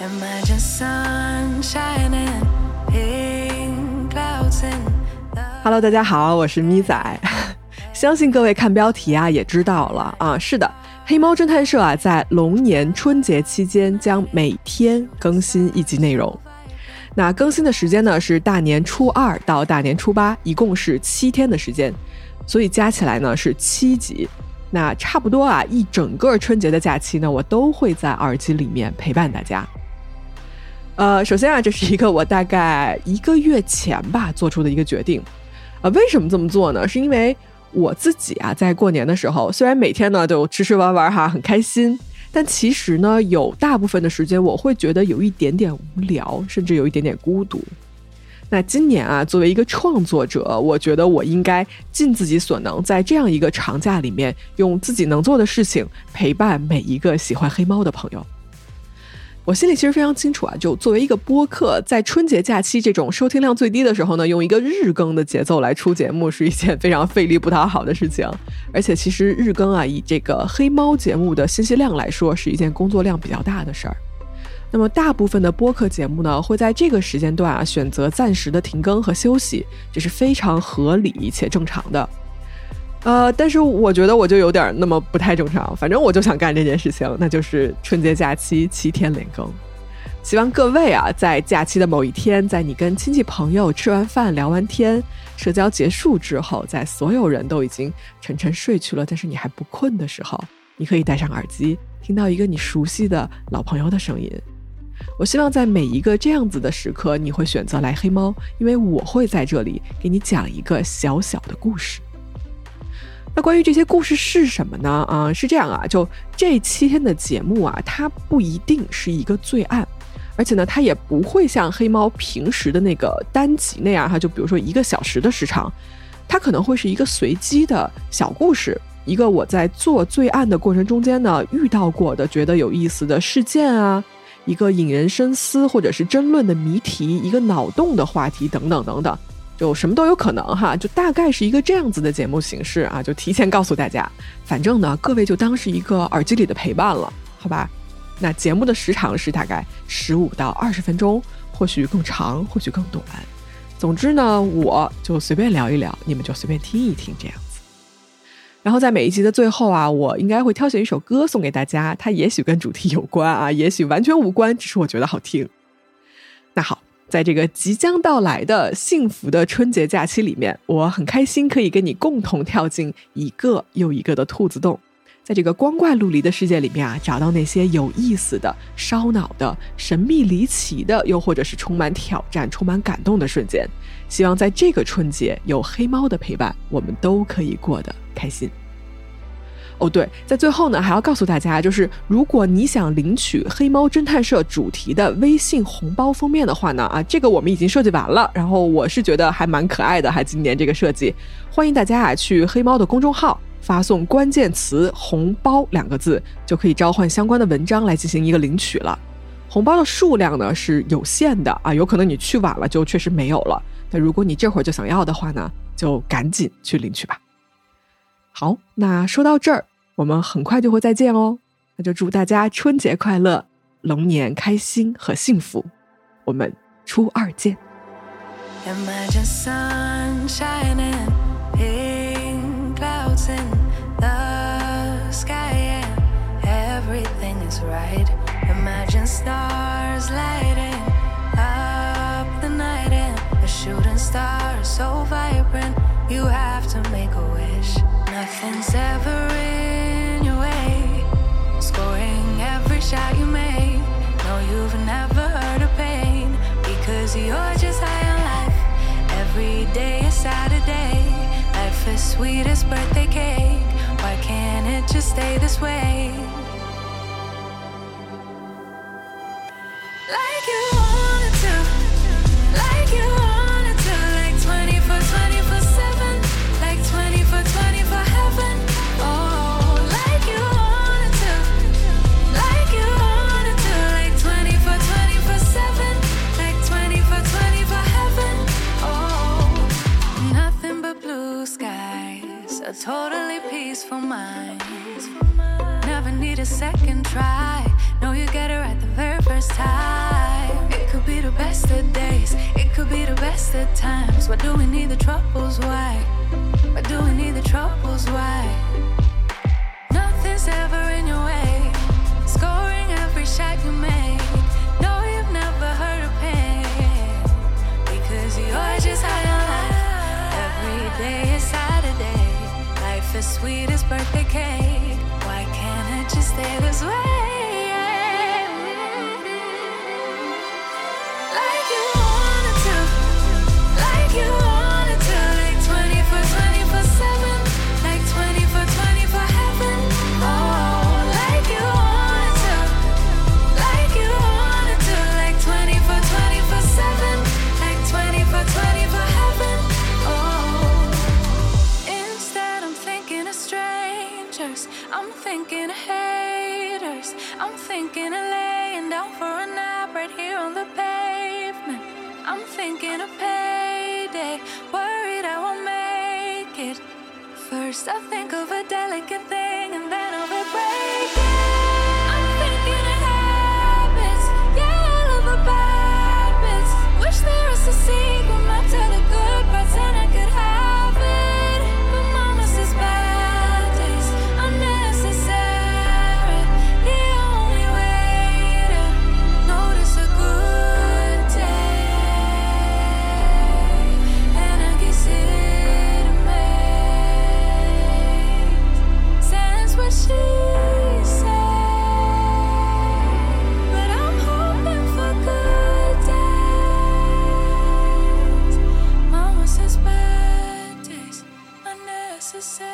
Imagine sun shining, pink clouds in Hello，大家好，我是咪仔。相信各位看标题啊也知道了啊，是的，黑猫侦探社啊在龙年春节期间将每天更新一集内容。那更新的时间呢是大年初二到大年初八，一共是七天的时间，所以加起来呢是七集。那差不多啊，一整个春节的假期呢，我都会在耳机里面陪伴大家。呃，首先啊，这是一个我大概一个月前吧做出的一个决定。呃，为什么这么做呢？是因为我自己啊，在过年的时候，虽然每天呢都吃吃玩玩哈，很开心，但其实呢，有大部分的时间我会觉得有一点点无聊，甚至有一点点孤独。那今年啊，作为一个创作者，我觉得我应该尽自己所能，在这样一个长假里面，用自己能做的事情陪伴每一个喜欢黑猫的朋友。我心里其实非常清楚啊，就作为一个播客，在春节假期这种收听量最低的时候呢，用一个日更的节奏来出节目，是一件非常费力不讨好的事情。而且，其实日更啊，以这个黑猫节目的信息量来说，是一件工作量比较大的事儿。那么，大部分的播客节目呢，会在这个时间段啊，选择暂时的停更和休息，这是非常合理且正常的。呃，但是我觉得我就有点那么不太正常。反正我就想干这件事情，那就是春节假期七天连更。希望各位啊，在假期的某一天，在你跟亲戚朋友吃完饭、聊完天、社交结束之后，在所有人都已经沉沉睡去了，但是你还不困的时候，你可以戴上耳机，听到一个你熟悉的老朋友的声音。我希望在每一个这样子的时刻，你会选择来黑猫，因为我会在这里给你讲一个小小的故事。那关于这些故事是什么呢？啊、是这样啊，就这七天的节目啊，它不一定是一个罪案，而且呢，它也不会像黑猫平时的那个单集那样哈，就比如说一个小时的时长，它可能会是一个随机的小故事，一个我在做罪案的过程中间呢遇到过的觉得有意思的事件啊，一个引人深思或者是争论的谜题，一个脑洞的话题等等等等。就什么都有可能哈，就大概是一个这样子的节目形式啊，就提前告诉大家，反正呢，各位就当是一个耳机里的陪伴了，好吧？那节目的时长是大概十五到二十分钟，或许更长，或许更短。总之呢，我就随便聊一聊，你们就随便听一听这样子。然后在每一集的最后啊，我应该会挑选一首歌送给大家，它也许跟主题有关啊，也许完全无关，只是我觉得好听。那好。在这个即将到来的幸福的春节假期里面，我很开心可以跟你共同跳进一个又一个的兔子洞，在这个光怪陆离的世界里面啊，找到那些有意思的、烧脑的、神秘离奇的，又或者是充满挑战、充满感动的瞬间。希望在这个春节有黑猫的陪伴，我们都可以过得开心。哦，对，在最后呢，还要告诉大家，就是如果你想领取黑猫侦探社主题的微信红包封面的话呢，啊，这个我们已经设计完了，然后我是觉得还蛮可爱的，还今年这个设计，欢迎大家啊去黑猫的公众号发送关键词“红包”两个字，就可以召唤相关的文章来进行一个领取了。红包的数量呢是有限的啊，有可能你去晚了就确实没有了。那如果你这会儿就想要的话呢，就赶紧去领取吧。好，那说到这儿。我们很快就会再见哦，那就祝大家春节快乐，龙年开心和幸福。我们初二见。Imagine sun shining, pink clouds in the sky, and everything is right. Imagine stars lighting up the night, and a shooting stars so vibrant. You have to make a wish. Nothing's Life is sweet as birthday cake. Why can't it just stay this way? A totally peaceful mind. Never need a second try, Know you get it right the very first time. It could be the best of days, it could be the best of times. Why do we need the troubles? Why? Why do we need the troubles? Why? Nothing's ever haters. I'm thinking of laying down for a nap right here on the pavement. I'm thinking of payday. Worried I won't make it. First, I think of a delicate thing say.